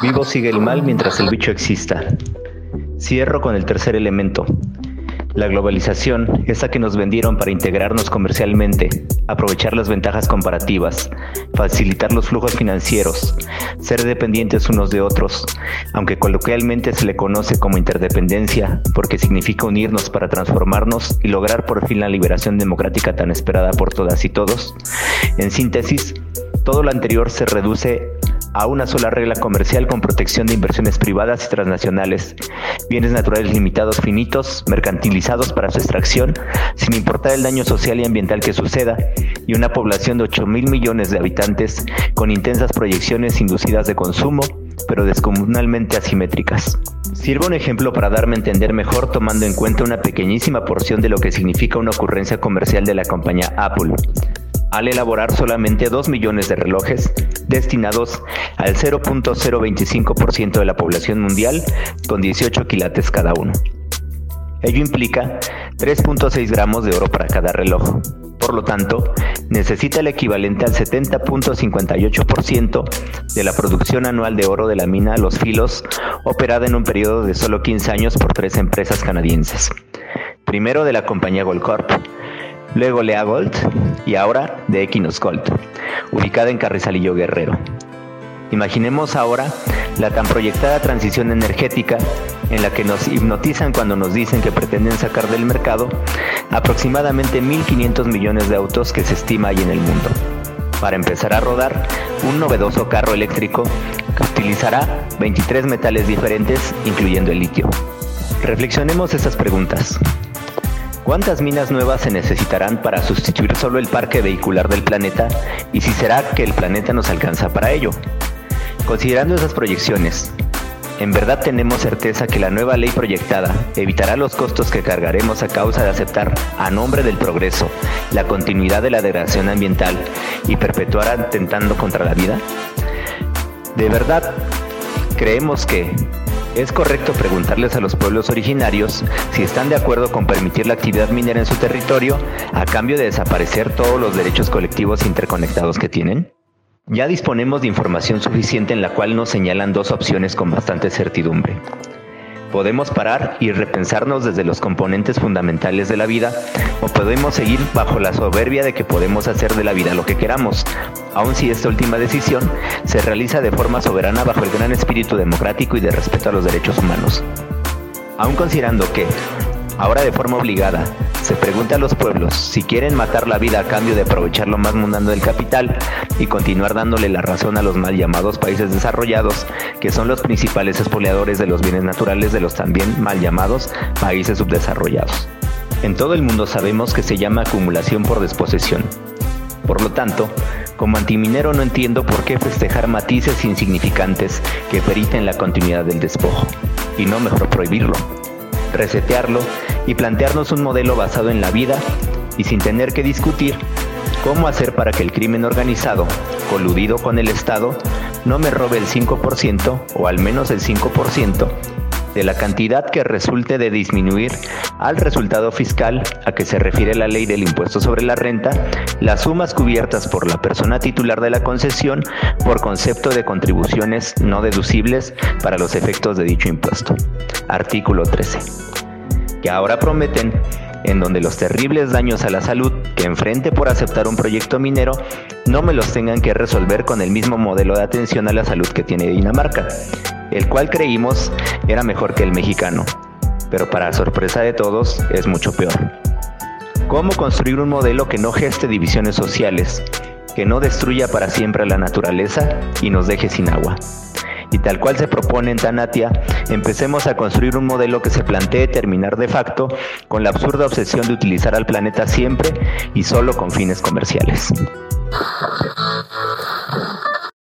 Vivo sigue el mal mientras el bicho exista. Cierro con el tercer elemento. La globalización, esa que nos vendieron para integrarnos comercialmente, aprovechar las ventajas comparativas, facilitar los flujos financieros, ser dependientes unos de otros, aunque coloquialmente se le conoce como interdependencia, porque significa unirnos para transformarnos y lograr por fin la liberación democrática tan esperada por todas y todos. En síntesis, todo lo anterior se reduce a una sola regla comercial con protección de inversiones privadas y transnacionales, bienes naturales limitados finitos, mercantilizados para su extracción, sin importar el daño social y ambiental que suceda, y una población de 8 mil millones de habitantes con intensas proyecciones inducidas de consumo, pero descomunalmente asimétricas. Sirvo un ejemplo para darme a entender mejor tomando en cuenta una pequeñísima porción de lo que significa una ocurrencia comercial de la compañía Apple al elaborar solamente 2 millones de relojes destinados al 0.025% de la población mundial con 18 quilates cada uno. Ello implica 3.6 gramos de oro para cada reloj. Por lo tanto, necesita el equivalente al 70.58% de la producción anual de oro de la mina Los Filos, operada en un periodo de solo 15 años por tres empresas canadienses. Primero de la compañía Goldcorp, luego Lea Gold y ahora de Equinox Gold, ubicada en Carrizalillo Guerrero. Imaginemos ahora la tan proyectada transición energética en la que nos hipnotizan cuando nos dicen que pretenden sacar del mercado aproximadamente 1.500 millones de autos que se estima hay en el mundo, para empezar a rodar un novedoso carro eléctrico que utilizará 23 metales diferentes, incluyendo el litio. Reflexionemos estas preguntas. ¿Cuántas minas nuevas se necesitarán para sustituir solo el parque vehicular del planeta? ¿Y si será que el planeta nos alcanza para ello? Considerando esas proyecciones, ¿en verdad tenemos certeza que la nueva ley proyectada evitará los costos que cargaremos a causa de aceptar, a nombre del progreso, la continuidad de la degradación ambiental y perpetuar atentando contra la vida? ¿De verdad creemos que es correcto preguntarles a los pueblos originarios si están de acuerdo con permitir la actividad minera en su territorio a cambio de desaparecer todos los derechos colectivos interconectados que tienen. Ya disponemos de información suficiente en la cual nos señalan dos opciones con bastante certidumbre. Podemos parar y repensarnos desde los componentes fundamentales de la vida o podemos seguir bajo la soberbia de que podemos hacer de la vida lo que queramos, aun si esta última decisión se realiza de forma soberana bajo el gran espíritu democrático y de respeto a los derechos humanos. Aun considerando que, ahora de forma obligada, se pregunta a los pueblos si quieren matar la vida a cambio de aprovechar lo más mundano del capital y continuar dándole la razón a los mal llamados países desarrollados, que son los principales expoliadores de los bienes naturales de los también mal llamados países subdesarrollados. En todo el mundo sabemos que se llama acumulación por desposesión. Por lo tanto, como antiminero no entiendo por qué festejar matices insignificantes que periten la continuidad del despojo, y no mejor prohibirlo resetearlo y plantearnos un modelo basado en la vida y sin tener que discutir cómo hacer para que el crimen organizado, coludido con el Estado, no me robe el 5% o al menos el 5% de la cantidad que resulte de disminuir al resultado fiscal a que se refiere la ley del impuesto sobre la renta, las sumas cubiertas por la persona titular de la concesión por concepto de contribuciones no deducibles para los efectos de dicho impuesto. Artículo 13. Que ahora prometen en donde los terribles daños a la salud que enfrente por aceptar un proyecto minero no me los tengan que resolver con el mismo modelo de atención a la salud que tiene Dinamarca, el cual creímos era mejor que el mexicano, pero para sorpresa de todos es mucho peor. ¿Cómo construir un modelo que no geste divisiones sociales, que no destruya para siempre la naturaleza y nos deje sin agua? Y tal cual se propone en Tanatia, empecemos a construir un modelo que se plantee terminar de facto con la absurda obsesión de utilizar al planeta siempre y solo con fines comerciales.